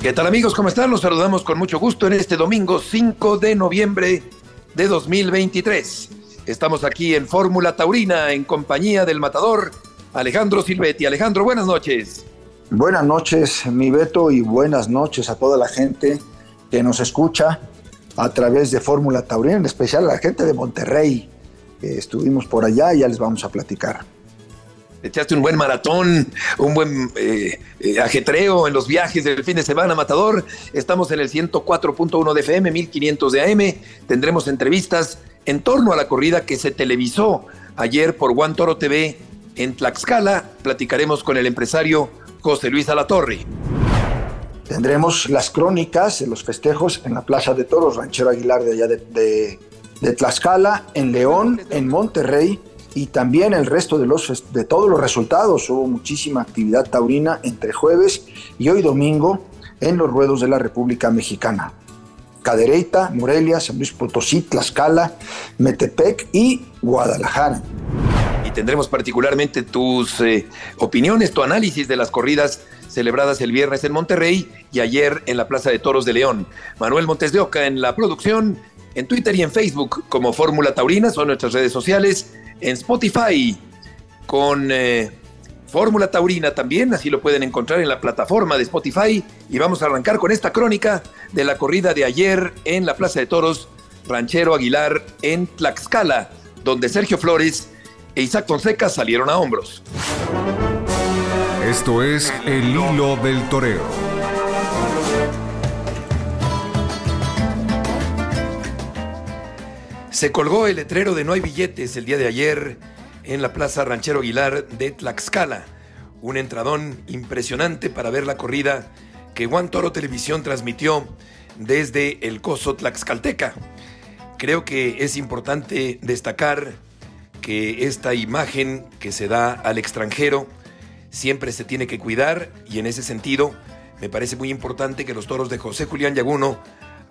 ¿Qué tal amigos? ¿Cómo están? Los saludamos con mucho gusto en este domingo 5 de noviembre de 2023. Estamos aquí en Fórmula Taurina en compañía del matador Alejandro Silvetti. Alejandro, buenas noches. Buenas noches, mi Beto, y buenas noches a toda la gente que nos escucha a través de Fórmula Taurina, en especial a la gente de Monterrey. estuvimos por allá y ya les vamos a platicar echaste un buen maratón, un buen eh, eh, ajetreo en los viajes del fin de semana, Matador. Estamos en el 104.1 de FM, 1500 de AM. Tendremos entrevistas en torno a la corrida que se televisó ayer por Juan Toro TV en Tlaxcala. Platicaremos con el empresario José Luis Alatorre. Tendremos las crónicas de los festejos en la Plaza de Toros, Ranchero Aguilar de allá de, de Tlaxcala, en León, en Monterrey y también el resto de, los, de todos los resultados. Hubo muchísima actividad taurina entre jueves y hoy domingo en los ruedos de la República Mexicana. Cadereyta, Morelia, San Luis Potosí, Tlaxcala, Metepec y Guadalajara. Y tendremos particularmente tus eh, opiniones, tu análisis de las corridas celebradas el viernes en Monterrey y ayer en la Plaza de Toros de León. Manuel Montes de Oca en la producción, en Twitter y en Facebook como Fórmula Taurina, son nuestras redes sociales en Spotify con eh, Fórmula Taurina también, así lo pueden encontrar en la plataforma de Spotify. Y vamos a arrancar con esta crónica de la corrida de ayer en la Plaza de Toros Ranchero Aguilar en Tlaxcala, donde Sergio Flores e Isaac Fonseca salieron a hombros. Esto es el hilo del toreo. Se colgó el letrero de no hay billetes el día de ayer en la Plaza Ranchero Aguilar de Tlaxcala. Un entradón impresionante para ver la corrida que Juan Toro Televisión transmitió desde el Coso Tlaxcalteca. Creo que es importante destacar que esta imagen que se da al extranjero siempre se tiene que cuidar y en ese sentido me parece muy importante que los toros de José Julián Yaguno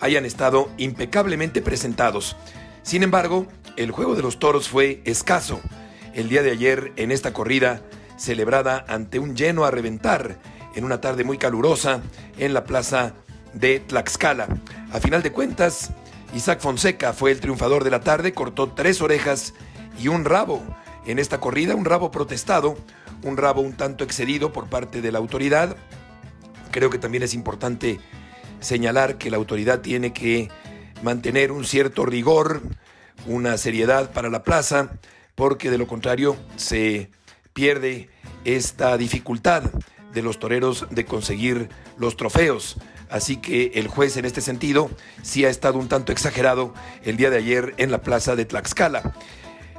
hayan estado impecablemente presentados. Sin embargo, el juego de los toros fue escaso el día de ayer en esta corrida celebrada ante un lleno a reventar en una tarde muy calurosa en la plaza de Tlaxcala. A final de cuentas, Isaac Fonseca fue el triunfador de la tarde, cortó tres orejas y un rabo en esta corrida, un rabo protestado, un rabo un tanto excedido por parte de la autoridad. Creo que también es importante señalar que la autoridad tiene que mantener un cierto rigor, una seriedad para la plaza, porque de lo contrario se pierde esta dificultad de los toreros de conseguir los trofeos. Así que el juez en este sentido sí ha estado un tanto exagerado el día de ayer en la plaza de Tlaxcala.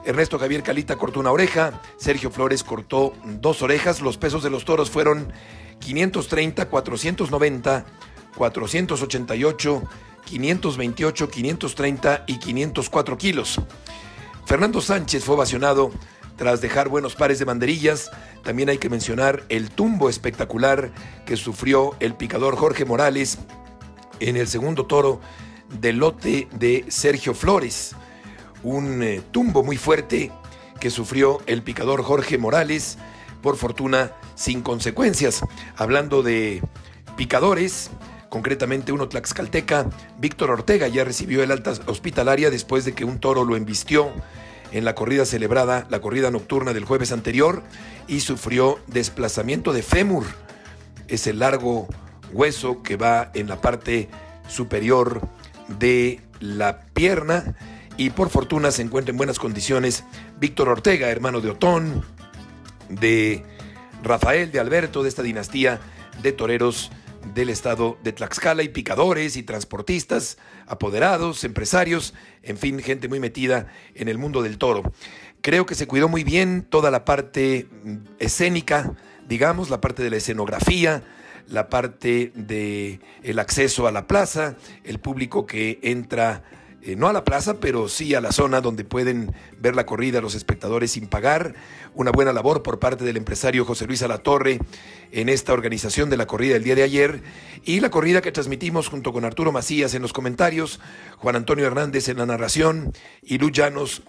Ernesto Javier Calita cortó una oreja, Sergio Flores cortó dos orejas, los pesos de los toros fueron 530, 490, 488, 528, 530 y 504 kilos. Fernando Sánchez fue ovacionado tras dejar buenos pares de banderillas. También hay que mencionar el tumbo espectacular que sufrió el picador Jorge Morales en el segundo toro del lote de Sergio Flores. Un eh, tumbo muy fuerte que sufrió el picador Jorge Morales, por fortuna sin consecuencias. Hablando de picadores, concretamente uno tlaxcalteca, Víctor Ortega ya recibió el alta hospitalaria después de que un toro lo embistió en la corrida celebrada, la corrida nocturna del jueves anterior, y sufrió desplazamiento de fémur, ese largo hueso que va en la parte superior de la pierna, y por fortuna se encuentra en buenas condiciones Víctor Ortega, hermano de Otón, de Rafael, de Alberto, de esta dinastía de toreros del estado de Tlaxcala y picadores y transportistas, apoderados, empresarios, en fin, gente muy metida en el mundo del toro. Creo que se cuidó muy bien toda la parte mm, escénica, digamos, la parte de la escenografía, la parte de el acceso a la plaza, el público que entra eh, no a la plaza, pero sí a la zona donde pueden ver la corrida los espectadores sin pagar. Una buena labor por parte del empresario José Luis Alatorre en esta organización de la corrida del día de ayer y la corrida que transmitimos junto con Arturo Macías en los comentarios, Juan Antonio Hernández en la narración y Lu Llanos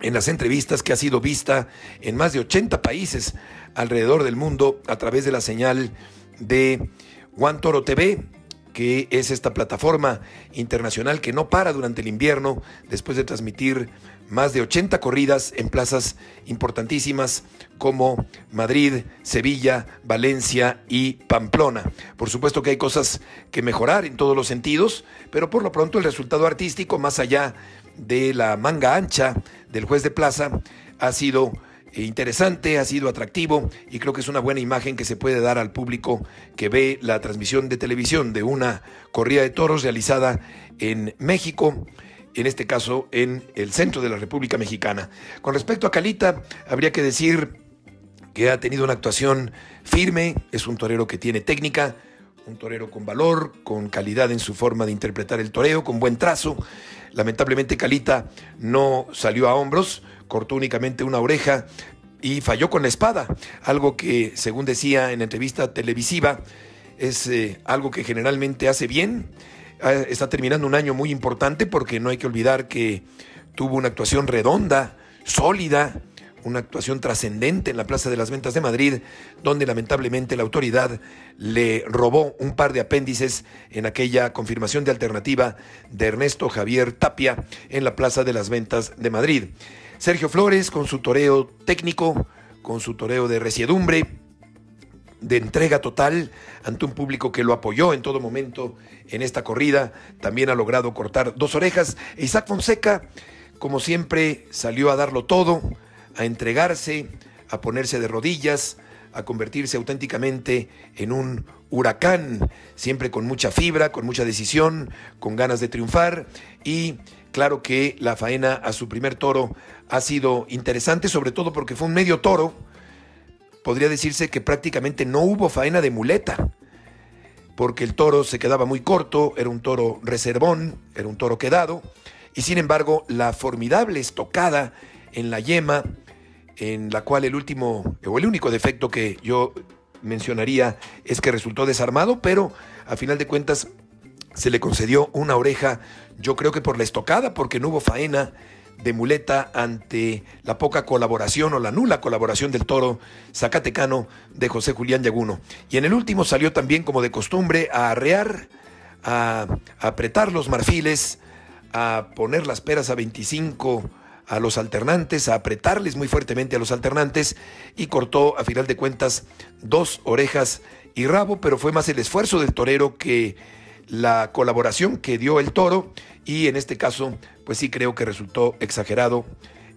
en las entrevistas que ha sido vista en más de 80 países alrededor del mundo a través de la señal de Juan Toro TV que es esta plataforma internacional que no para durante el invierno después de transmitir más de 80 corridas en plazas importantísimas como Madrid, Sevilla, Valencia y Pamplona. Por supuesto que hay cosas que mejorar en todos los sentidos, pero por lo pronto el resultado artístico, más allá de la manga ancha del juez de plaza, ha sido interesante, ha sido atractivo y creo que es una buena imagen que se puede dar al público que ve la transmisión de televisión de una corrida de toros realizada en México en este caso en el centro de la República Mexicana. Con respecto a Calita, habría que decir que ha tenido una actuación firme, es un torero que tiene técnica, un torero con valor, con calidad en su forma de interpretar el toreo, con buen trazo. Lamentablemente Calita no salió a hombros, cortó únicamente una oreja y falló con la espada, algo que, según decía en entrevista televisiva, es eh, algo que generalmente hace bien. Ah, está terminando un año muy importante porque no hay que olvidar que tuvo una actuación redonda, sólida, una actuación trascendente en la Plaza de las Ventas de Madrid, donde lamentablemente la autoridad le robó un par de apéndices en aquella confirmación de alternativa de Ernesto Javier Tapia en la Plaza de las Ventas de Madrid. Sergio Flores con su toreo técnico, con su toreo de resiedumbre, de entrega total ante un público que lo apoyó en todo momento en esta corrida, también ha logrado cortar dos orejas. Isaac Fonseca, como siempre, salió a darlo todo, a entregarse, a ponerse de rodillas, a convertirse auténticamente en un huracán, siempre con mucha fibra, con mucha decisión, con ganas de triunfar y Claro que la faena a su primer toro ha sido interesante, sobre todo porque fue un medio toro. Podría decirse que prácticamente no hubo faena de muleta, porque el toro se quedaba muy corto, era un toro reservón, era un toro quedado, y sin embargo la formidable estocada en la yema, en la cual el último o el único defecto que yo mencionaría es que resultó desarmado, pero a final de cuentas se le concedió una oreja, yo creo que por la estocada, porque no hubo faena de muleta ante la poca colaboración o la nula colaboración del toro zacatecano de José Julián Yaguno. Y en el último salió también, como de costumbre, a arrear, a, apretar los marfiles, a poner las peras a 25 a los alternantes, a apretarles muy fuertemente a los alternantes y cortó a final de cuentas dos orejas y rabo, pero fue más el esfuerzo del torero que la colaboración que dio el toro y en este caso pues sí creo que resultó exagerado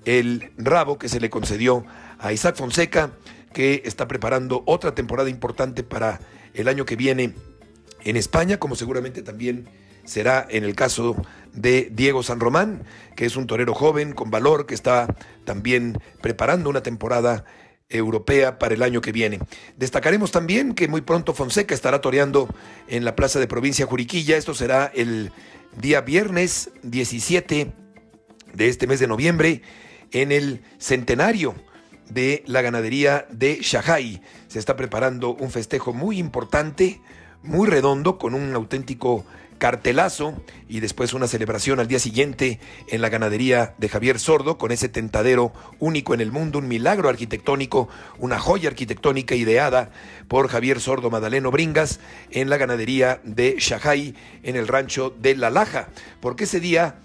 el rabo que se le concedió a Isaac Fonseca que está preparando otra temporada importante para el año que viene en España como seguramente también será en el caso de Diego San Román, que es un torero joven con valor que está también preparando una temporada europea para el año que viene. Destacaremos también que muy pronto Fonseca estará toreando en la Plaza de Provincia Juriquilla. Esto será el día viernes 17 de este mes de noviembre en el centenario de la ganadería de Shahai. Se está preparando un festejo muy importante, muy redondo, con un auténtico cartelazo y después una celebración al día siguiente en la ganadería de Javier Sordo con ese tentadero único en el mundo, un milagro arquitectónico, una joya arquitectónica ideada por Javier Sordo Madaleno Bringas en la ganadería de Shahai en el rancho de La Laja, porque ese día,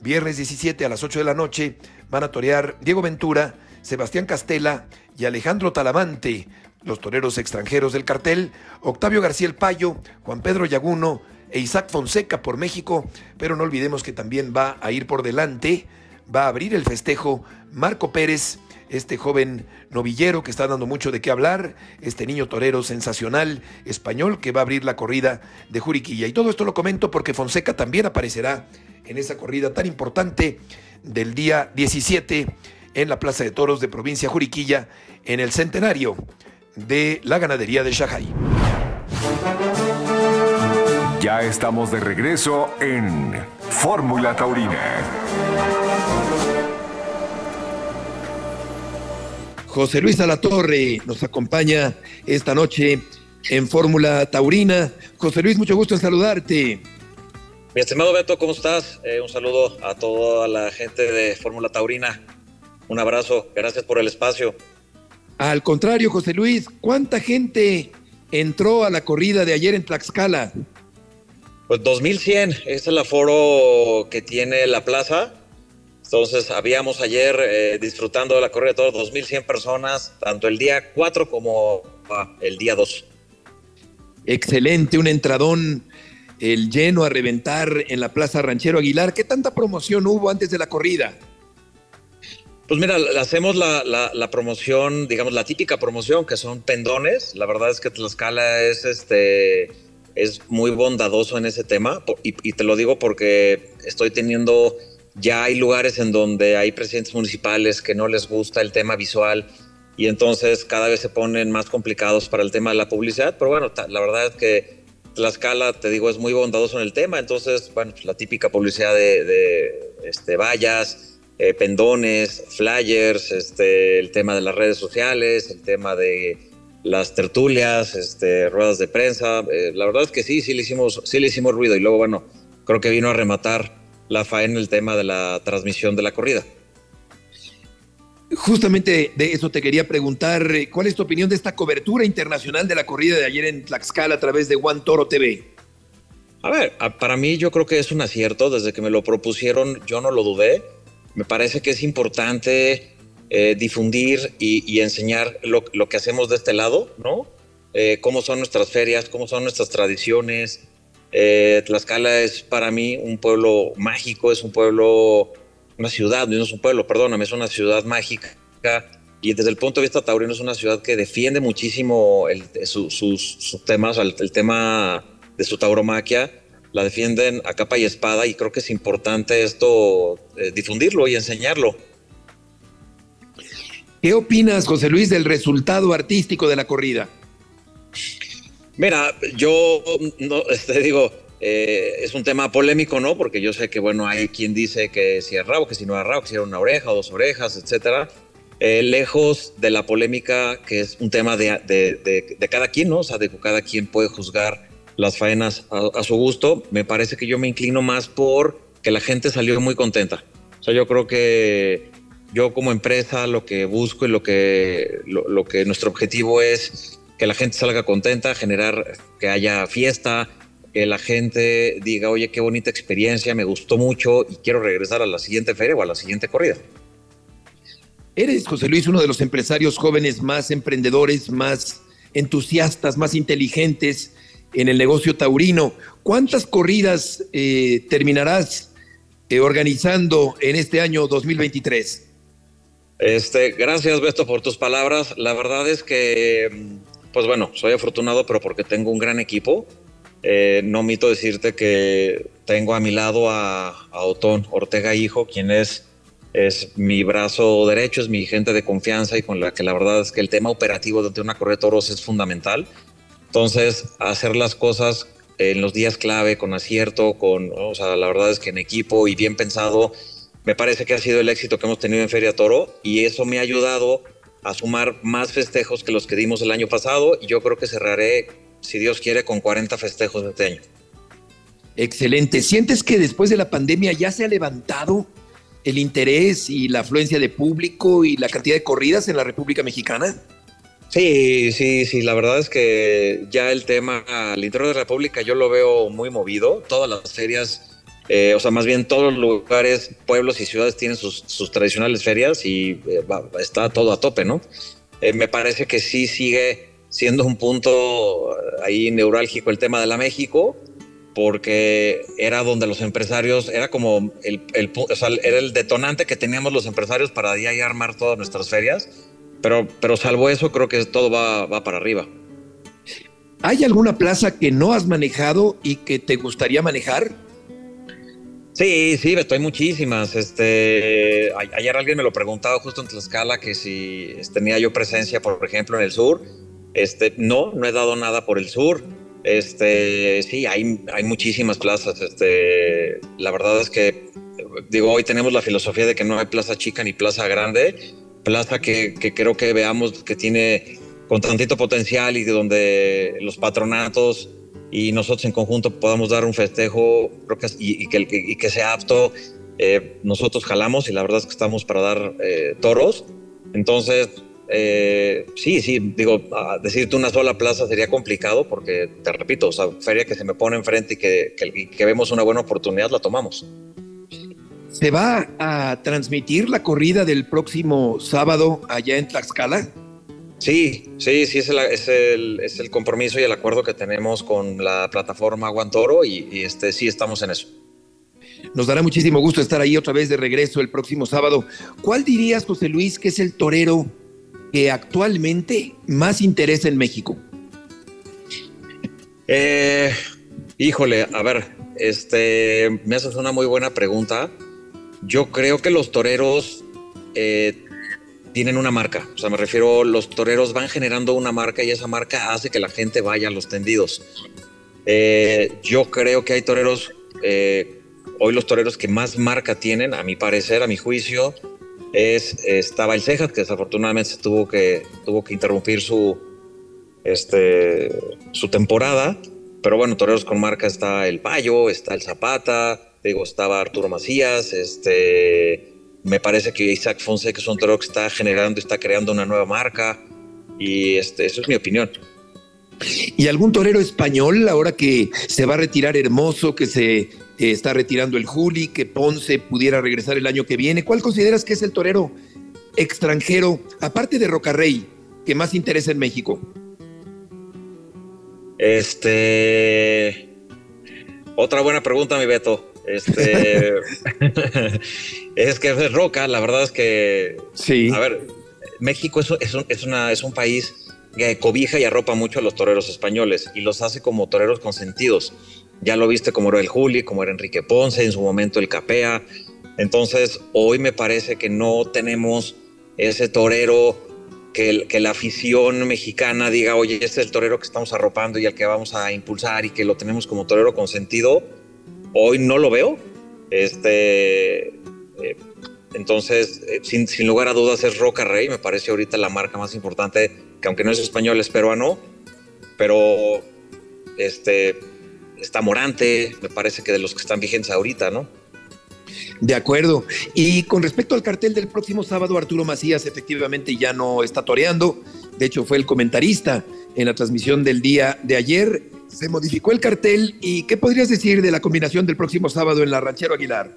viernes 17 a las 8 de la noche, van a torear Diego Ventura, Sebastián Castela y Alejandro Talamante, los toreros extranjeros del cartel, Octavio García El Payo, Juan Pedro Yaguno, e Isaac Fonseca por México, pero no olvidemos que también va a ir por delante, va a abrir el festejo Marco Pérez, este joven novillero que está dando mucho de qué hablar, este niño torero sensacional español que va a abrir la corrida de Juriquilla. Y todo esto lo comento porque Fonseca también aparecerá en esa corrida tan importante del día 17 en la Plaza de Toros de provincia Juriquilla en el centenario de la ganadería de Shahai. Ya estamos de regreso en Fórmula Taurina. José Luis Alatorre nos acompaña esta noche en Fórmula Taurina. José Luis, mucho gusto en saludarte. Mi estimado Beto, ¿cómo estás? Eh, un saludo a toda la gente de Fórmula Taurina. Un abrazo, gracias por el espacio. Al contrario, José Luis, ¿cuánta gente entró a la corrida de ayer en Tlaxcala? Pues 2100, ese es el aforo que tiene la plaza. Entonces, habíamos ayer eh, disfrutando de la corrida de todos 2100 personas, tanto el día 4 como ah, el día 2. Excelente, un entradón, el lleno a reventar en la Plaza Ranchero Aguilar. ¿Qué tanta promoción hubo antes de la corrida? Pues mira, hacemos la, la, promoción, digamos, la típica promoción, que son pendones. La verdad es que Tlaxcala es, este, es muy bondadoso en ese tema. Y, te lo digo porque estoy teniendo, ya hay lugares en donde hay presidentes municipales que no les gusta el tema visual y entonces cada vez se ponen más complicados para el tema de la publicidad. Pero bueno, la verdad es que Tlaxcala, te digo, es muy bondadoso en el tema. Entonces, bueno, pues la típica publicidad de, de este, vallas eh, pendones, flyers, este, el tema de las redes sociales, el tema de las tertulias, este, ruedas de prensa. Eh, la verdad es que sí, sí le, hicimos, sí le hicimos ruido y luego, bueno, creo que vino a rematar la faena el tema de la transmisión de la corrida. Justamente de eso te quería preguntar, ¿cuál es tu opinión de esta cobertura internacional de la corrida de ayer en Tlaxcala a través de One Toro TV? A ver, para mí yo creo que es un acierto, desde que me lo propusieron yo no lo dudé me parece que es importante eh, difundir y, enseñar lo, que hacemos de este lado, ¿no? Eh, cómo son nuestras ferias, cómo son nuestras tradiciones. Eh, Tlaxcala es para mí un pueblo mágico, es un pueblo, una ciudad, no es un pueblo, perdóname, es una ciudad mágica. Y desde el punto de vista taurino es una ciudad que defiende muchísimo sus, temas, el tema de su tauromaquia la defienden a capa y espada y creo que es importante esto eh, difundirlo y enseñarlo. ¿Qué opinas, José Luis, del resultado artístico de la corrida? Mira, yo no, este, digo, eh, es un tema polémico, ¿no? Porque yo sé que, bueno, hay quien dice que si es rabo, que si no es rabo, que si era una oreja o dos orejas, etcétera. Eh, lejos de la polémica, que es un tema de, de, de, cada quien, ¿no? O sea, de que cada quien puede juzgar las faenas a, su gusto. Me parece que yo me inclino más por que la gente salió muy contenta. O sea, yo creo que yo como empresa lo que busco y lo que, lo, que nuestro objetivo es que la gente salga contenta, generar que haya fiesta, que la gente diga, oye, qué bonita experiencia, me gustó mucho y quiero regresar a la siguiente feria o a la siguiente corrida. Eres, José Luis, uno de los empresarios jóvenes más emprendedores, más entusiastas, más inteligentes en el negocio taurino. ¿Cuántas corridas eh, terminarás eh, organizando en este año 2023? Este, gracias Beto por tus palabras. La verdad es que, pues bueno, soy afortunado, pero porque tengo un gran equipo. Eh, no omito decirte que tengo a mi lado a, a Otón Ortega Hijo, quien es, es mi brazo derecho, es mi gente de confianza y con la que la verdad es que el tema operativo de una corrida de toros es fundamental. Entonces, hacer las cosas en los días clave, con acierto, con, o sea, la verdad es que en equipo y bien pensado, me parece que ha sido el éxito que hemos tenido en Feria Toro y eso me ha ayudado a sumar más festejos que los que dimos el año pasado y yo creo que cerraré, si Dios quiere, con 40 festejos este año. Excelente. ¿Sientes que después de la pandemia ya se ha levantado el interés y la afluencia de público y la cantidad de corridas en la República Mexicana? Sí, sí, sí, la verdad es que ya el tema al interior de la República yo lo veo muy movido. Todas las ferias, eh, o sea, más bien todos los lugares, pueblos y ciudades tienen sus, tradicionales ferias y eh, está todo a tope, ¿no? Eh, me parece que sí sigue siendo un punto ahí neurálgico el tema de la México, porque era donde los empresarios, era como el, el, o sea, era el detonante que teníamos los empresarios para ya armar todas nuestras ferias pero, pero salvo eso, creo que todo va, va para arriba. ¿Hay alguna plaza que no has manejado y que te gustaría manejar? Sí, sí, estoy muchísimas. Este, ayer alguien me lo preguntaba justo en Tlaxcala que si tenía yo presencia, por ejemplo, en el sur. Este, no, no he dado nada por el sur. Este, sí, hay, hay muchísimas plazas. Este, la verdad es que, digo, hoy tenemos la filosofía de que no hay plaza chica ni plaza grande. Plaza que, que creo que veamos que tiene con tantito potencial y de donde los patronatos y nosotros en conjunto podamos dar un festejo creo que, y, que, y que sea apto. Eh, nosotros jalamos y la verdad es que estamos para dar eh, toros. Entonces, eh, sí, sí, digo, decirte una sola plaza sería complicado porque, te repito, o sea, feria que se me pone enfrente y que, que, vemos una buena oportunidad, la tomamos. ¿Se va a transmitir la corrida del próximo sábado allá en Tlaxcala? Sí, sí, sí, es el, es el, es el compromiso y el acuerdo que tenemos con la plataforma Guantoro y, y este, sí estamos en eso. Nos dará muchísimo gusto estar ahí otra vez de regreso el próximo sábado. ¿Cuál dirías, José Luis, que es el torero que actualmente más interesa en México? Eh, híjole, a ver, este, me haces una muy buena pregunta. Yo creo que los toreros eh, tienen una marca. O sea, me refiero, los toreros van generando una marca y esa marca hace que la gente vaya a los tendidos. Eh, yo creo que hay toreros, hoy los toreros que más marca tienen, a mi parecer, a mi juicio, es, estaba el Cejas, que desafortunadamente tuvo que, tuvo que interrumpir su, este, su temporada. Pero bueno, toreros con marca está el Payo, está el Zapata, digo, estaba Arturo Macías, este, me parece que Isaac Fonseca es un torero que está generando y está creando una nueva marca. Y este, eso es mi opinión. ¿Y algún torero español ahora que se va a retirar Hermoso, que se está retirando el Juli, que Ponce pudiera regresar el año que viene. ¿Cuál consideras que es el torero extranjero, aparte de Rocarrey, que más interesa en México? Este. Otra buena pregunta, mi Beto. Este. es que es Roca, la verdad es que. Sí. A ver, México es, es, un, es, una, es un país que cobija y arropa mucho a los toreros españoles y los hace como toreros consentidos. Ya lo viste como era el Juli, como era Enrique Ponce, en su momento el Capea. Entonces, hoy me parece que no tenemos ese torero que, que, la afición mexicana diga, oye, este es el torero que estamos arropando y al que vamos a impulsar y que lo tenemos como torero consentido. Hoy no lo veo. Este, eh, entonces, eh, sin, lugar a dudas, es Roca Rey. Me parece ahorita la marca más importante, que aunque no es español, es peruano. Pero este, está Morante, me parece que de los que están vigentes ahorita, ¿no? De acuerdo. Y con respecto al cartel del próximo sábado, Arturo Macías efectivamente ya no está toreando. De hecho, fue el comentarista en la transmisión del día de ayer. Se modificó el cartel. ¿Y qué podrías decir de la combinación del próximo sábado en la Ranchero Aguilar?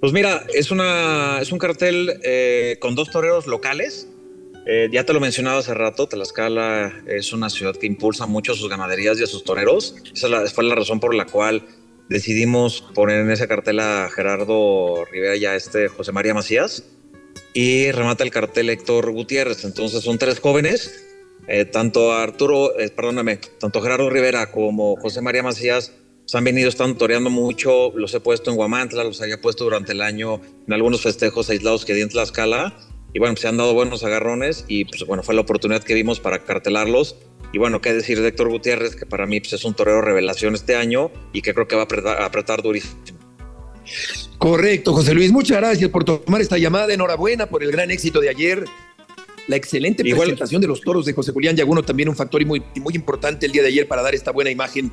Pues mira, es, una, es un cartel eh, con dos toreros locales, eh, ya te lo mencionaba hace rato, Tlaxcala es una ciudad que impulsa mucho a sus ganaderías y a sus toreros. Esa fue la razón por la cual decidimos poner en ese cartel a Gerardo Rivera y a este José María Macías. Y remata el cartel Héctor Gutiérrez. Entonces son tres jóvenes, eh, tanto Arturo, eh, perdóname, tanto Gerardo Rivera como José María Macías se han venido estando toreando mucho, los he puesto en Guamantla, los había puesto durante el año en algunos festejos aislados que di en Tlaxcala y bueno, se han dado buenos agarrones y pues bueno, fue la oportunidad que vimos para cartelarlos. Y bueno, qué decir de Héctor Gutiérrez, que para mí pues, es un torero revelación este año y que creo que va a apretar, apretar durísimo. Correcto, José Luis, muchas gracias por tomar esta llamada. Enhorabuena por el gran éxito de ayer. La excelente presentación de los toros de José Julián Yaguno, también un factor muy, muy importante el día de ayer para dar esta buena imagen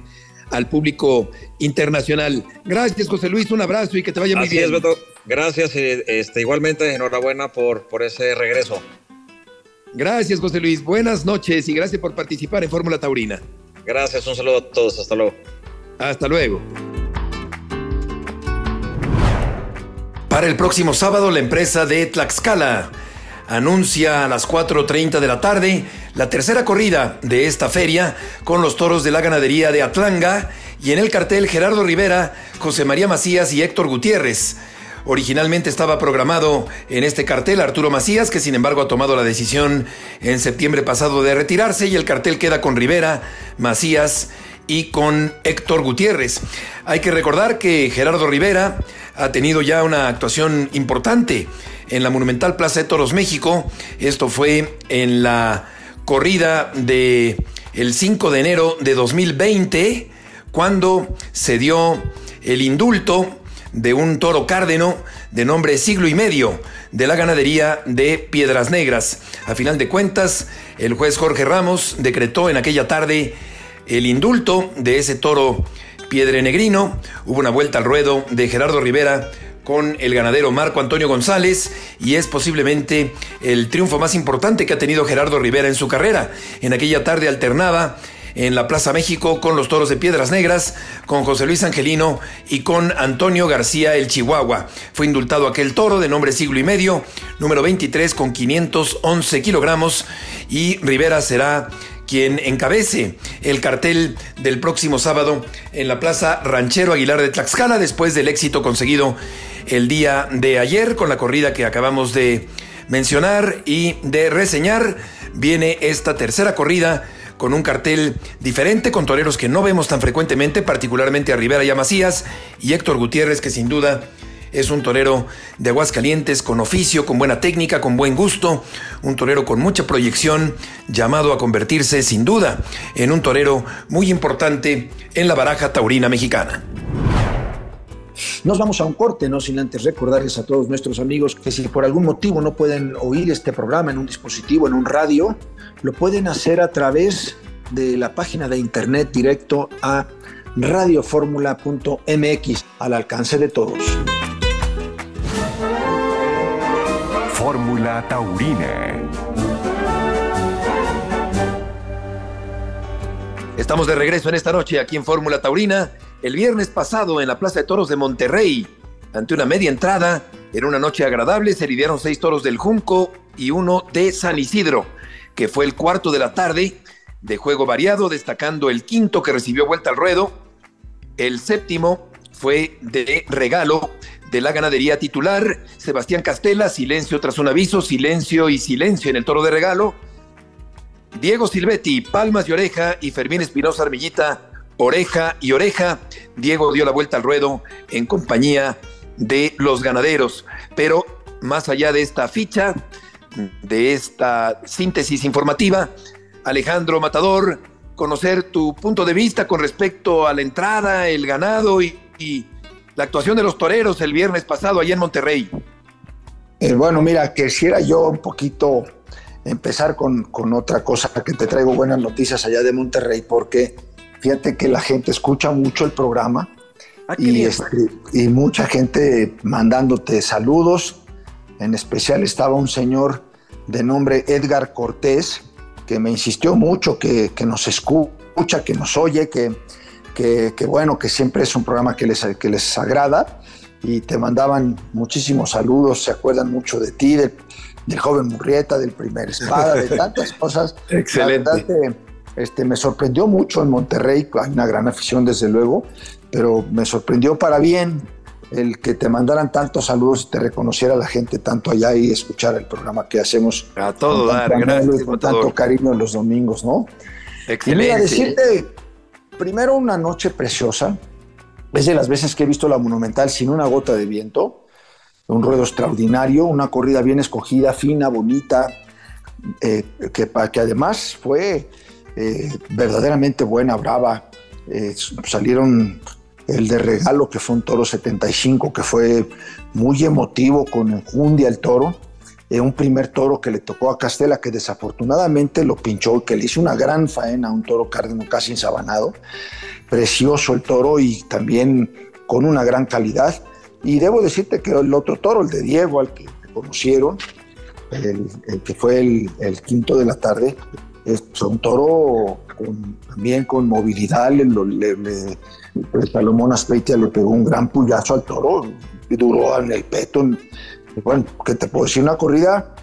al público internacional. Gracias, José Luis, un abrazo y que te vaya muy bien. Beto. Gracias, este, igualmente enhorabuena por, por ese regreso. Gracias, José Luis. Buenas noches y gracias por participar en Fórmula Taurina. Gracias, un saludo a todos. Hasta luego. Hasta luego. Para el próximo sábado, la empresa de Tlaxcala anuncia a las 4.30 de la tarde la tercera corrida de esta feria con los toros de la ganadería de Atlanga y en el cartel Gerardo Rivera, José María Macías y Héctor Gutiérrez. Originalmente estaba programado en este cartel Arturo Macías, que sin embargo ha tomado la decisión en septiembre pasado de retirarse y el cartel queda con Rivera, Macías y con Héctor Gutiérrez. Hay que recordar que Gerardo Rivera ha tenido ya una actuación importante en la Monumental Plaza de Toros México. Esto fue en la corrida de el 5 de enero de 2020, cuando se dio el indulto de un toro cárdeno de nombre siglo y medio de la ganadería de Piedras Negras. A final de cuentas, el juez Jorge Ramos decretó en aquella tarde el indulto de ese toro piedre negrino. Hubo una vuelta al ruedo de Gerardo Rivera con el ganadero Marco Antonio González y es posiblemente el triunfo más importante que ha tenido Gerardo Rivera en su carrera. En aquella tarde alternaba en la Plaza México con los toros de Piedras Negras, con José Luis Angelino y con Antonio García el Chihuahua. Fue indultado aquel toro de nombre siglo y medio, número 23 con 511 kilogramos y Rivera será quien encabece el cartel del próximo sábado en la Plaza Ranchero Aguilar de Tlaxcala después del éxito conseguido el día de ayer con la corrida que acabamos de mencionar y de reseñar. Viene esta tercera corrida con un cartel diferente, con toreros que no vemos tan frecuentemente, particularmente a Rivera y a Macías, y Héctor Gutiérrez, que sin duda es un torero de Aguascalientes con oficio, con buena técnica, con buen gusto, un torero con mucha proyección, llamado a convertirse sin duda en un torero muy importante en la baraja taurina mexicana. Nos vamos a un corte, no sin antes recordarles a todos nuestros amigos que si por algún motivo no pueden oír este programa en un dispositivo, en un radio, lo pueden hacer a través de la página de internet directo a radioformula.mx al alcance de todos. Fórmula Taurina. Estamos de regreso en esta noche aquí en Fórmula Taurina. El viernes pasado en la Plaza de Toros de Monterrey, ante una media entrada, en una noche agradable, se lidiaron seis toros del Junco y uno de San Isidro que fue el cuarto de la tarde, de juego variado, destacando el quinto que recibió vuelta al ruedo. El séptimo fue de regalo de la ganadería titular. Sebastián Castela, silencio tras un aviso, silencio y silencio en el toro de regalo. Diego Silvetti, palmas y oreja, y Fermín Espinosa Armillita, oreja y oreja. Diego dio la vuelta al ruedo en compañía de los ganaderos. Pero más allá de esta ficha, de esta síntesis informativa. Alejandro Matador, conocer tu punto de vista con respecto a la entrada, el ganado y, la actuación de los toreros el viernes pasado allá en Monterrey. Eh, bueno, mira, quisiera yo un poquito empezar con, otra cosa, que te traigo buenas noticias allá de Monterrey, porque fíjate que la gente escucha mucho el programa ah, y, este, y mucha gente mandándote saludos en especial estaba un señor de nombre Edgar Cortés, que me insistió mucho que, nos escucha, que nos oye, que, que, bueno, que siempre es un programa que les, que les agrada y te mandaban muchísimos saludos, se acuerdan mucho de ti, del, joven Murrieta, del primer espada, de tantas cosas. Excelente. Este, me sorprendió mucho en Monterrey, hay una gran afición desde luego, pero me sorprendió para bien el que te mandaran tantos saludos y te reconociera la gente tanto allá y escuchar el programa que hacemos. A todo dar, gracias. Con tanto cariño los domingos, ¿no? Excelente. Y decirte, primero una noche preciosa, es de las veces que he visto la Monumental sin una gota de viento, un ruedo extraordinario, una corrida bien escogida, fina, bonita, eh, que, que además fue eh, verdaderamente buena, brava. Eh, salieron el de regalo, que fue un toro 75, que fue muy emotivo con enjundia el toro. Eh, un primer toro que le tocó a Castela, que desafortunadamente lo pinchó, que le hizo una gran faena, un toro cárdeno casi ensabanado. Precioso el toro y también con una gran calidad. Y debo decirte que el otro toro, el de Diego, al que conocieron, el, que fue el, quinto de la tarde, es un toro también con movilidad, le, le, pues Salomón Aspeitia le pegó un gran puyazo al toro y duró en el peto. Bueno, que te puedo decir, una corrida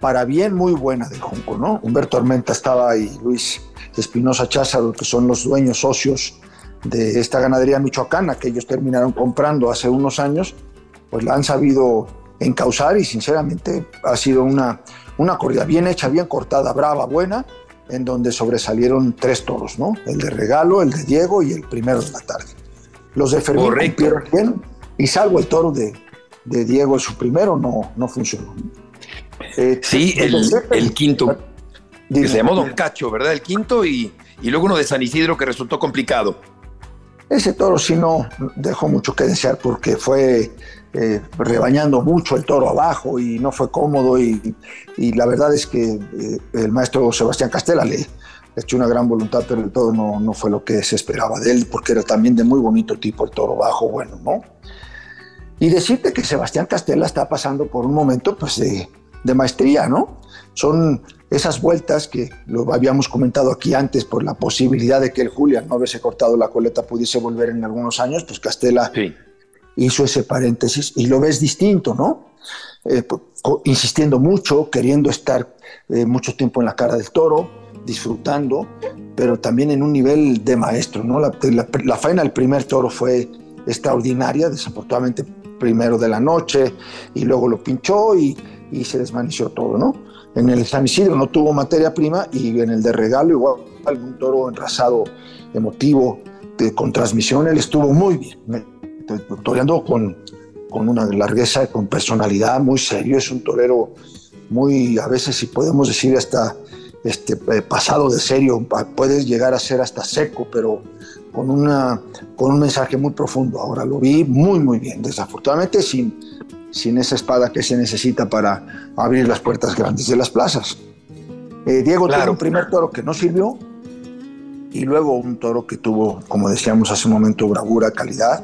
para bien muy buena de Junco, ¿no? Humberto Armenta estaba ahí, Luis Espinosa Cházaro, que son los dueños socios de esta ganadería michoacana que ellos terminaron comprando hace unos años, pues la han sabido encauzar y sinceramente ha sido una, una corrida bien hecha, bien cortada, brava, buena en donde sobresalieron tres toros, ¿no? El de Regalo, el de Diego y el primero de la tarde. Los de Fermín cumplieron bien, y salvo el toro de, de Diego, su primero, no, no funcionó. Eh, sí, el, quinto. que se llamó Don Cacho, ¿verdad? El quinto y, y luego uno de San Isidro que resultó complicado. Ese toro sí no dejó mucho que desear porque fue eh, rebañando mucho el toro abajo y no fue cómodo y, la verdad es que eh, el maestro Sebastián Castela le echó una gran voluntad, pero el toro no, no fue lo que se esperaba de él porque era también de muy bonito tipo el toro bajo, bueno, ¿no? Y decirte que Sebastián Castela está pasando por un momento pues de, de maestría, ¿no? Son esas vueltas que lo habíamos comentado aquí antes por la posibilidad de que el Julián no hubiese cortado la coleta pudiese volver en algunos años, pues Castela hizo ese paréntesis y lo ves distinto, ¿no? Eh, insistiendo mucho, queriendo estar eh, mucho tiempo en la cara del toro, disfrutando, pero también en un nivel de maestro, ¿no? La, la faena del primer toro fue extraordinaria, desafortunadamente primero de la noche y luego lo pinchó y, se desvaneció todo, ¿no? En el San Isidro no tuvo materia prima y en el de regalo igual un toro enrasado emotivo con transmisión, él estuvo muy bien, toreando con, con una largueza, con personalidad muy serio, es un torero muy, a veces si podemos decir hasta este, eh, pasado de serio, puedes llegar a ser hasta seco, pero con, una, con un mensaje muy profundo. Ahora lo vi muy, muy bien, desafortunadamente sin, sin esa espada que se necesita para abrir las puertas grandes de las plazas. Eh, Diego tuvo un primer toro que no sirvió y luego un toro que tuvo, como decíamos hace un momento, bravura, calidad.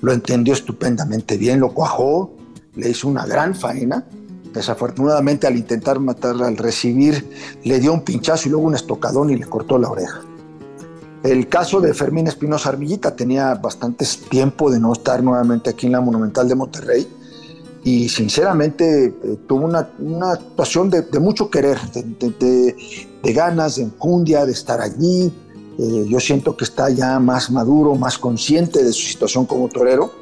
Lo entendió estupendamente bien, lo cuajó, le hizo una gran faena. Desafortunadamente al intentar matarla, al recibir, le dio un pinchazo y luego un estocadón y le cortó la oreja. El caso de Fermín Espinosa Armillita tenía bastante tiempo de no estar nuevamente aquí en la Monumental de Monterrey y sinceramente eh, tuvo una, una, actuación de, mucho querer, de, ganas, de enjundia, de estar allí. Eh, yo siento que está ya más maduro, más consciente de su situación como torero.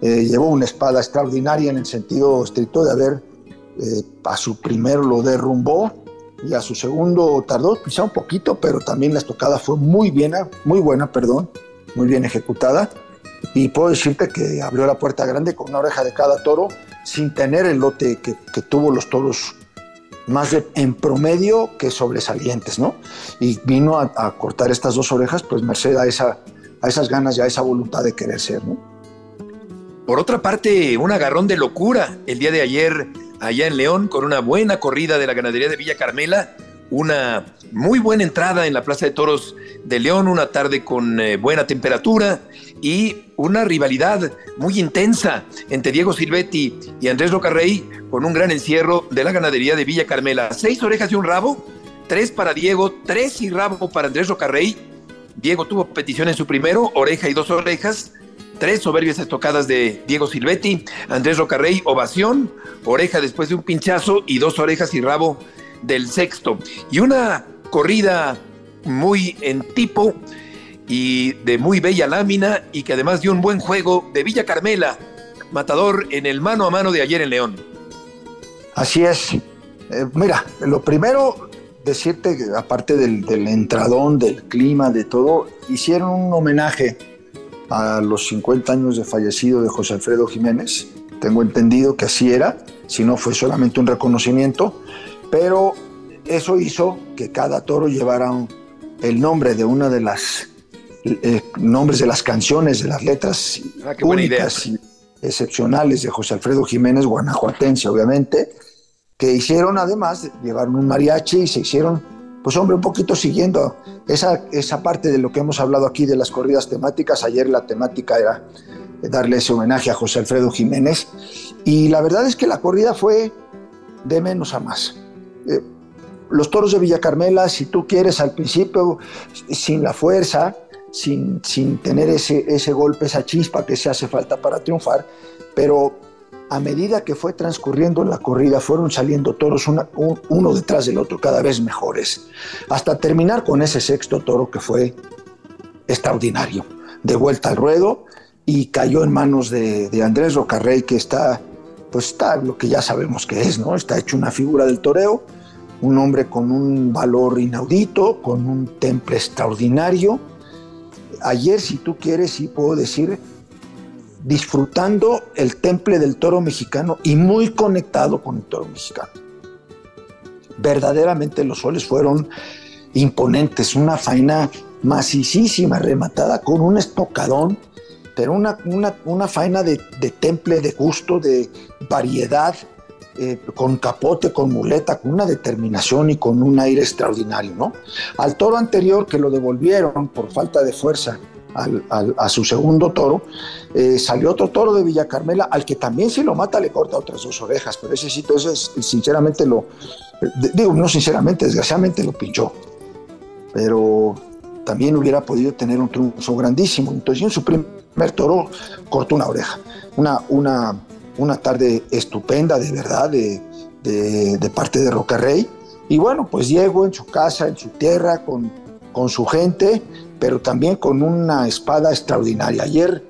Eh, llevó una espada extraordinaria en el sentido estricto de haber a su primero lo derrumbó y a su segundo tardó quizá un poquito, pero también la estocada fue muy bien, muy buena, perdón, muy bien ejecutada y puedo decirte que abrió la puerta grande con una oreja de cada toro sin tener el lote que, tuvo los toros más en promedio que sobresalientes, ¿no? Y vino a, cortar estas dos orejas, pues merced a, esa, a esas ganas y a esa voluntad de querer ser, ¿no? Por otra parte, un agarrón de locura el día de ayer allá en León con una buena corrida de la ganadería de Villa Carmela una muy buena entrada en la Plaza de Toros de León, una tarde con eh, buena temperatura y una rivalidad muy intensa entre Diego Silvetti y Andrés Rocarrey con un gran encierro de la ganadería de Villa Carmela. Seis orejas y un rabo, tres para Diego, tres y rabo para Andrés Rocarrey. Diego tuvo petición en su primero, oreja y dos orejas. Tres soberbias estocadas de Diego Silvetti, Andrés Rocarrey, ovación, oreja después de un pinchazo y dos orejas y rabo del sexto. Y una corrida muy en tipo y de muy bella lámina y que además dio un buen juego de Villa Carmela, matador en el mano a mano de ayer en León. Así es. Eh, mira, lo primero, decirte aparte del, del, entradón, del clima, de todo, hicieron un homenaje a los 50 años de fallecido de José Alfredo Jiménez. Tengo entendido que así era, si no fue solamente un reconocimiento pero eso hizo que cada toro llevara el nombre de una de las eh, nombres de las canciones, de las letras ah, únicas y excepcionales de José Alfredo Jiménez, guanajuatense, obviamente, que hicieron además, llevaron un mariachi y se hicieron, pues hombre, un poquito siguiendo esa, esa parte de lo que hemos hablado aquí de las corridas temáticas. Ayer la temática era darle ese homenaje a José Alfredo Jiménez y la verdad es que la corrida fue de menos a más. Eh, los toros de Villa Carmela, si tú quieres al principio, sin la fuerza, sin, sin tener ese, ese golpe, esa chispa que se hace falta para triunfar, pero a medida que fue transcurriendo la corrida, fueron saliendo toros uno detrás del otro, cada vez mejores, hasta terminar con ese sexto toro que fue extraordinario, de vuelta al ruedo y cayó en manos de, de Andrés Rocarrey, que está, pues está lo que ya sabemos que es, ¿no? Está hecho una figura del toreo, un hombre con un valor inaudito, con un temple extraordinario. Ayer, si tú quieres, sí puedo decir, disfrutando el temple del toro mexicano y muy conectado con el toro mexicano. verdaderamente los soles fueron imponentes, una faena macicísima, rematada con un estocadón, pero una, una, faena de, temple, de gusto, de variedad, eh, con capote, con muleta, con una determinación y con un aire extraordinario, ¿no? Al toro anterior que lo devolvieron por falta de fuerza a su segundo toro, eh, salió otro toro de Villa Carmela, al que también si lo mata le corta otras dos orejas, pero ese sí, entonces sinceramente lo, digo, no sinceramente, desgraciadamente lo pinchó, pero también hubiera podido tener un triunfo grandísimo. Entonces en su primer toro cortó una oreja, una, una, una tarde estupenda de verdad de, de, parte de Rocarrey. Y bueno, pues Diego en su casa, en su tierra, con, con su gente, pero también con una espada extraordinaria. Ayer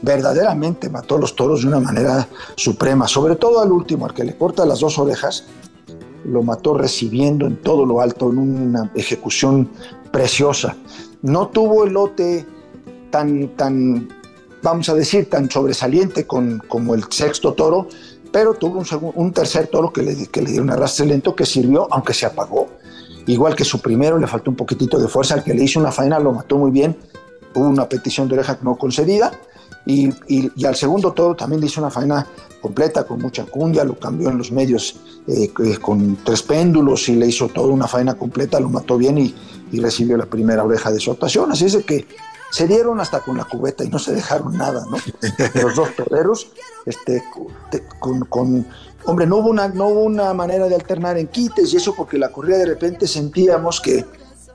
verdaderamente mató a los toros de una manera suprema, sobre todo al último, al que le corta las dos orejas, lo mató recibiendo en todo lo alto, en una ejecución preciosa. No tuvo el lote tan, tan, vamos a decir, tan sobresaliente con, como el sexto toro, pero tuvo un, tercer toro que le, que le dio un arrastre lento que sirvió, aunque se apagó. Igual que su primero, le faltó un poquitito de fuerza, al que le hizo una faena lo mató muy bien, hubo una petición de oreja no concedida, y, y, al segundo toro también le hizo una faena completa, con mucha cundia, lo cambió en los medios eh, con tres péndulos y le hizo toda una faena completa, lo mató bien y, y recibió la primera oreja de exhortación. Así es de que se dieron hasta con la cubeta y no se dejaron nada, ¿no? Los dos toreros, este, con, con, hombre, no hubo, una, no hubo una manera de alternar en quites y eso porque la corrida de repente sentíamos que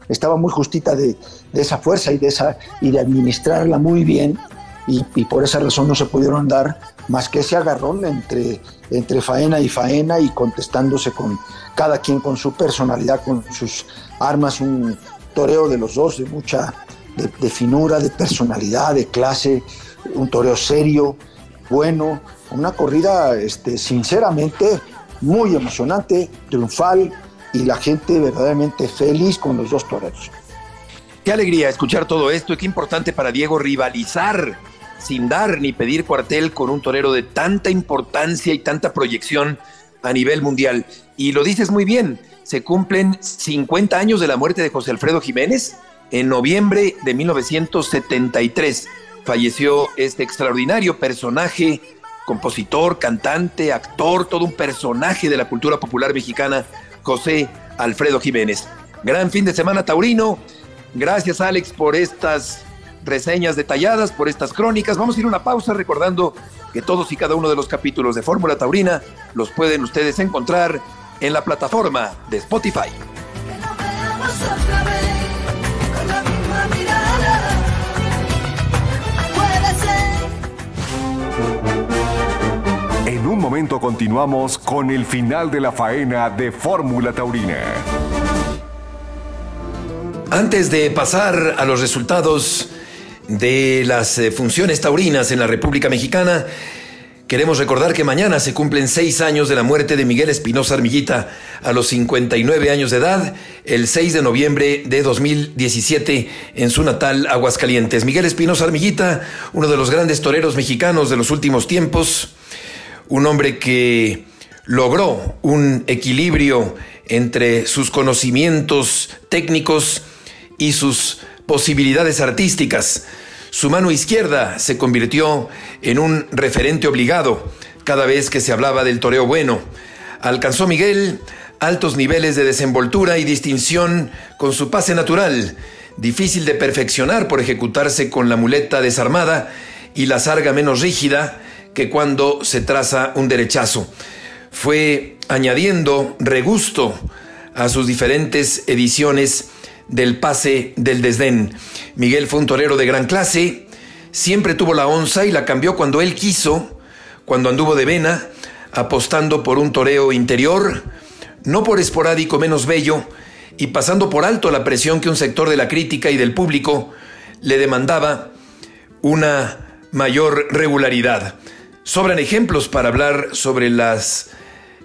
estaba muy justita de, de esa fuerza y de, esa, y de administrarla muy bien y, por esa razón no se pudieron dar más que ese agarrón entre, entre faena y faena y contestándose con cada quien con su personalidad, con sus armas, un toreo de los dos de mucha de, finura, de personalidad, de clase, un toreo serio, bueno, una corrida este, sinceramente muy emocionante, triunfal y la gente verdaderamente feliz con los dos toreros. Qué alegría escuchar todo esto y qué importante para Diego rivalizar sin dar ni pedir cuartel con un torero de tanta importancia y tanta proyección a nivel mundial. Y lo dices muy bien, se cumplen 50 años de la muerte de José Alfredo Jiménez. En noviembre de 1973 falleció este extraordinario personaje, compositor, cantante, actor, todo un personaje de la cultura popular mexicana, José Alfredo Jiménez. Gran fin de semana taurino. Gracias Alex por estas reseñas detalladas, por estas crónicas. Vamos a ir a una pausa recordando que todos y cada uno de los capítulos de Fórmula Taurina los pueden ustedes encontrar en la plataforma de Spotify. En un momento continuamos con el final de la faena de Fórmula Taurina. Antes de pasar a los resultados de las eh, funciones taurinas en la República Mexicana, queremos recordar que mañana se cumplen seis años de la muerte de Miguel Espinosa Armillita a los 59 años de edad, el 6 de noviembre de 2017 en su natal Aguascalientes. Miguel Espinosa Armillita, uno de los grandes toreros mexicanos de los últimos tiempos, un hombre que logró un equilibrio entre sus conocimientos técnicos y sus posibilidades artísticas. Su mano izquierda se convirtió en un referente obligado cada vez que se hablaba del toreo bueno. Alcanzó Miguel altos niveles de desenvoltura y distinción con su pase natural, difícil de perfeccionar por ejecutarse con la muleta desarmada y la sarga menos rígida que cuando se traza un derechazo. Fue añadiendo regusto a sus diferentes ediciones del pase del desdén. Miguel fue un torero de gran clase, siempre tuvo la onza y la cambió cuando él quiso, cuando anduvo de vena, apostando por un toreo interior, no por esporádico menos bello, y pasando por alto la presión que un sector de la crítica y del público le demandaba una mayor regularidad. Sobran ejemplos para hablar sobre las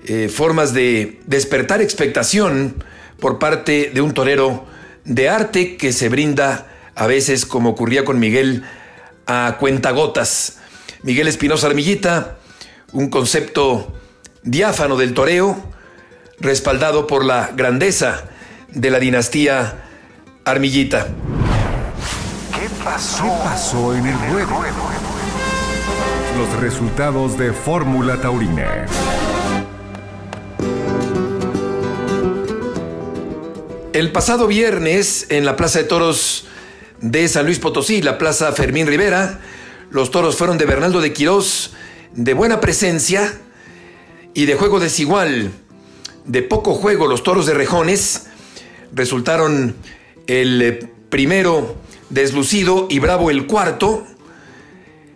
eh, formas de despertar expectación por parte de un torero de arte que se brinda a veces, como ocurría con Miguel, a cuentagotas. Miguel Espinosa Armillita, un concepto diáfano del toreo, respaldado por la grandeza de la dinastía Armillita. ¿Qué pasó? ¿Qué pasó en el ruedo? Los resultados de Fórmula Taurina. El pasado viernes, en la Plaza de Toros de San Luis Potosí, la Plaza Fermín Rivera, los toros fueron de Bernaldo de Quirós, de buena presencia y de juego desigual. De poco juego, los toros de Rejones resultaron el eh, primero deslucido y bravo el cuarto.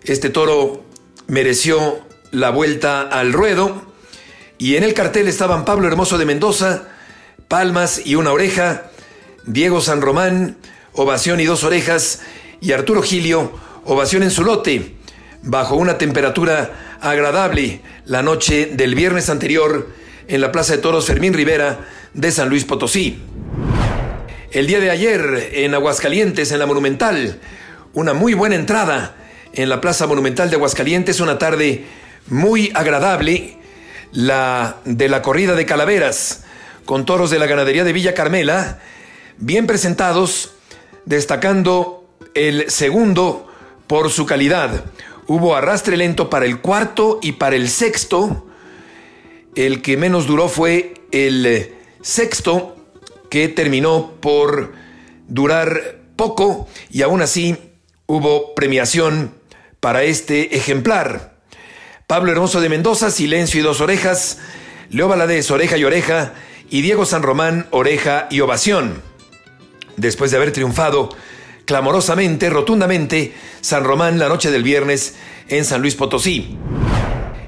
Este toro mereció la vuelta al ruedo. Y en el cartel estaban Pablo Hermoso de Mendoza, palmas y una oreja, Diego San Román, ovación y dos orejas, y Arturo Gilio, ovación en su lote, bajo una temperatura agradable la noche del viernes anterior en la Plaza de Toros Fermín Rivera de San Luis Potosí. El día de ayer en Aguascalientes, en la Monumental, una muy buena entrada en la Plaza Monumental de Aguascalientes, una tarde muy agradable, la de la corrida de calaveras, con toros de la ganadería de Villa Carmela, bien presentados, destacando el segundo por su calidad. Hubo arrastre lento para el cuarto y para el sexto. El que menos duró fue el sexto, que terminó por durar poco y aún así hubo premiación para este ejemplar. Pablo Hermoso de Mendoza, Silencio y Dos Orejas, Leo Valadez, Oreja y Oreja, y Diego San Román, Oreja y Ovación. Después de haber triunfado clamorosamente, rotundamente, San Román la noche del viernes en San Luis Potosí.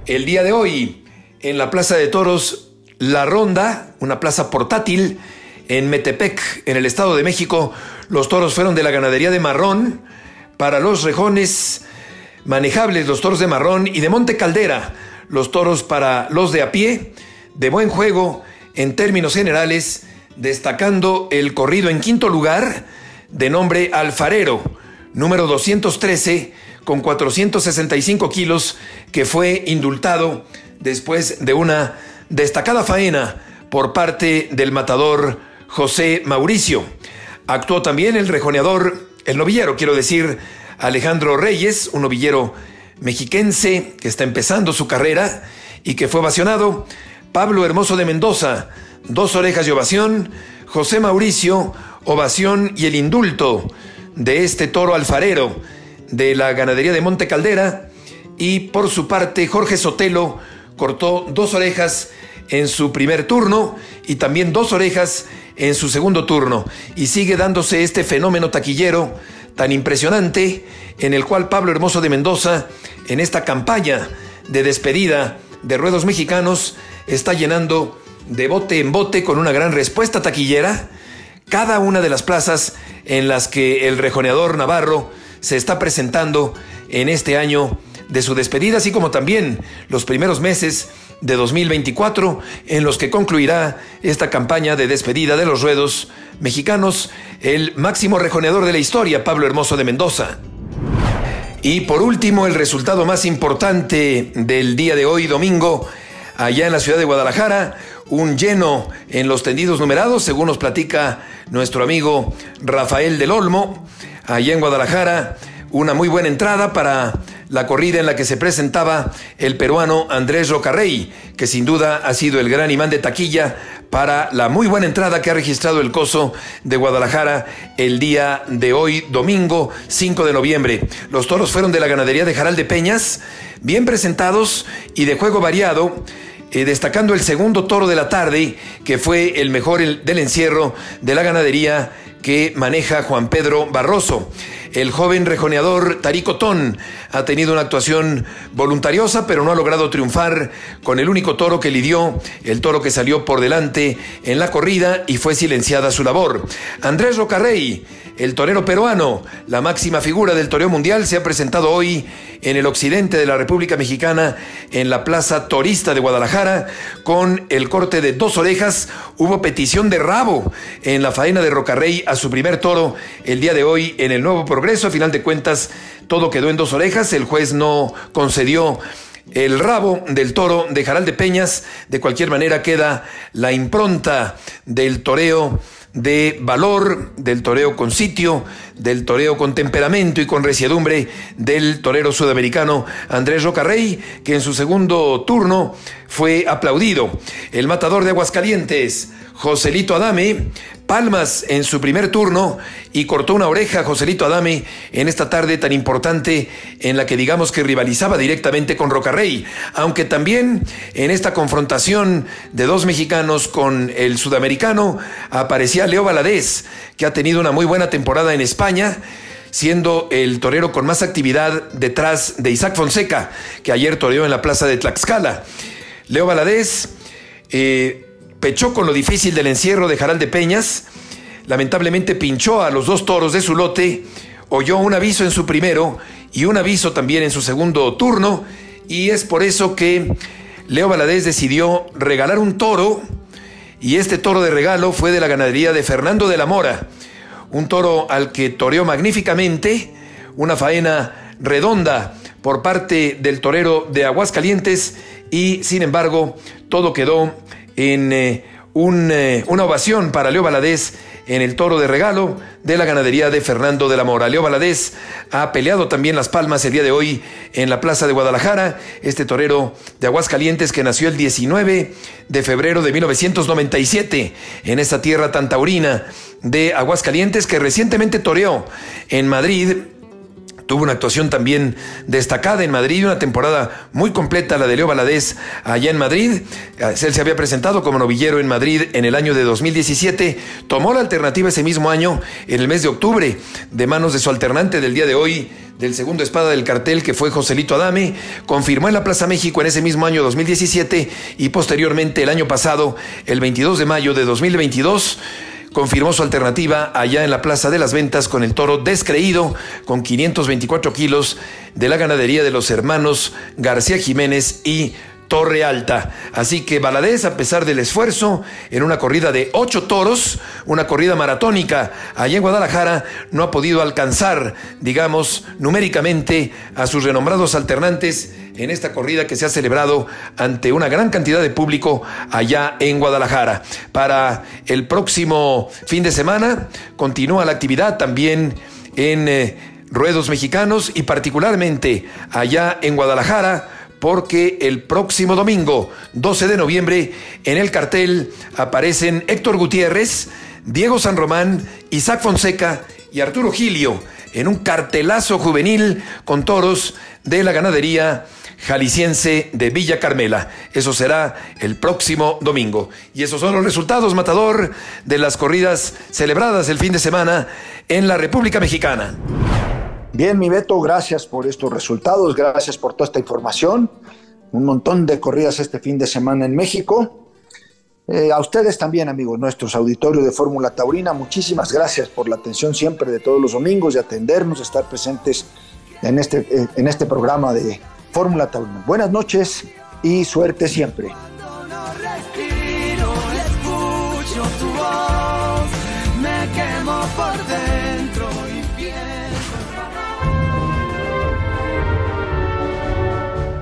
El día de hoy, en la Plaza de Toros La Ronda, una plaza portátil, en Metepec, en el Estado de México, los toros fueron de la ganadería de Marrón para los rejones manejables, los toros de Marrón y de Monte Caldera, los toros para los de a pie, de buen juego en términos generales, destacando el corrido en quinto lugar de nombre Alfarero, número 213, con 465 kilos, que fue indultado después de una destacada faena por parte del matador José Mauricio. Actuó también el rejoneador, el novillero, quiero decir, Alejandro Reyes, un novillero mexiquense que está empezando su carrera y que fue ovacionado Pablo Hermoso de Mendoza, dos orejas de ovación, José Mauricio, ovación y el indulto de este toro alfarero de la ganadería de Monte Caldera. Y por su parte, Jorge Sotelo cortó dos orejas en su primer turno y también dos orejas en su segundo turno. Y sigue dándose este fenómeno taquillero tan impresionante en el cual Pablo Hermoso de Mendoza, en esta campaña de despedida de ruedos mexicanos, está llenando de bote en bote con una gran respuesta taquillera cada una de las plazas en las que el rejoneador Navarro se está presentando en este año de su despedida, así como también los primeros meses de 2024 en los que concluirá esta campaña de despedida de los ruedos mexicanos, el máximo rejoneador de la historia, Pablo Hermoso de Mendoza. Y por último, el resultado más importante del día de hoy, domingo, allá en la ciudad de Guadalajara, un lleno en los tendidos numerados, según nos platica nuestro amigo Rafael del Olmo, allá en Guadalajara, una muy buena entrada para la corrida en la que se presentaba el peruano Andrés Rocarrey, que sin duda ha sido el gran imán de taquilla para la muy buena entrada que ha registrado el Coso de Guadalajara el día de hoy, domingo 5 de noviembre. Los toros fueron de la ganadería de Jaral de Peñas, bien presentados y de juego variado. Eh, destacando el segundo toro de la tarde, que fue el mejor del encierro de la ganadería que maneja Juan Pedro Barroso. El joven rejoneador Tarico Ton ha tenido una actuación voluntariosa, pero no ha logrado triunfar con el único toro que lidió, el toro que salió por delante en la corrida y fue silenciada su labor. Andrés Rocarrey, el torero peruano, la máxima figura del toreo mundial, se ha presentado hoy en el occidente de la República Mexicana, en la Plaza Torista de Guadalajara, con el corte de dos orejas. Hubo petición de rabo en la faena de Rocarrey a su primer toro el día de hoy en el nuevo progreso. A final de cuentas, todo quedó en dos orejas. El juez no concedió el rabo del toro de Jaral de Peñas. De cualquier manera queda la impronta del toreo de valor, del toreo con sitio, del toreo con temperamento y con resiedumbre del torero sudamericano Andrés Rocarrey, que en su segundo turno fue aplaudido. El matador de Aguascalientes, Joselito Adame, palmas en su primer turno y cortó una oreja Joselito Adame en esta tarde tan importante en la que digamos que rivalizaba directamente con Rocarrey, aunque también en esta confrontación de dos mexicanos con el sudamericano aparecía Leo Valadez, que ha tenido una muy buena temporada en España siendo el torero con más actividad detrás de Isaac Fonseca, que ayer toreó en la plaza de Tlaxcala. Leo Valadez eh, pechó con lo difícil del encierro de Jaral de Peñas, lamentablemente pinchó a los dos toros de su lote, oyó un aviso en su primero y un aviso también en su segundo turno, y es por eso que Leo Valadez decidió regalar un toro, y este toro de regalo fue de la ganadería de Fernando de la Mora, un toro al que toreó magníficamente, una faena redonda por parte del torero de Aguascalientes, y sin embargo todo quedó en eh, eh, una ovación para Leo Valadez en el toro de regalo de la ganadería de Fernando de la Mora. Leo Valadez ha peleado también las palmas el día de hoy en la Plaza de Guadalajara, este torero de Aguascalientes que nació el 19 de febrero de 1997 en esta tierra tan taurina de Aguascalientes que recientemente toreó en Madrid Tuvo una actuación también destacada en Madrid, una temporada muy completa, la de Leo Valadez allá en Madrid. Él se había presentado como novillero en Madrid en el año de 2017. Tomó la alternativa ese mismo año, en el mes de octubre, de manos de su alternante del día de hoy, del segundo espada del cartel que fue Joselito Adame, confirmó en la Plaza México en ese mismo año 2017 y posteriormente el año pasado, el 22 de mayo de 2022, confirmó su alternativa allá en la Plaza de las Ventas con el toro descreído con 524 kilos de la ganadería de los hermanos García Jiménez y Torre Alta. Así que Baladés, a pesar del esfuerzo, en una corrida de ocho toros, una corrida maratónica allá en Guadalajara, no ha podido alcanzar, digamos, numéricamente a sus renombrados alternantes en esta corrida que se ha celebrado ante una gran cantidad de público allá en Guadalajara. Para el próximo fin de semana continúa la actividad también en eh, ruedos mexicanos y particularmente allá en Guadalajara porque el próximo domingo, 12 de noviembre, en el cartel aparecen Héctor Gutiérrez, Diego San Román, Isaac Fonseca y Arturo Gilio en un cartelazo juvenil con toros de la ganadería jalisciense de Villa Carmela. Eso será el próximo domingo. Y esos son los resultados, Matador, de las corridas celebradas el fin de semana en la República Mexicana. Bien, mi Beto, gracias por estos resultados, gracias por toda esta información. Un montón de corridas este fin de semana en México. Eh, a ustedes también, amigos nuestros, auditorio de Fórmula Taurina, muchísimas gracias por la atención siempre de todos los domingos, de atendernos, de estar presentes en este, eh, en este programa de Fórmula Taurina. Buenas noches y suerte siempre.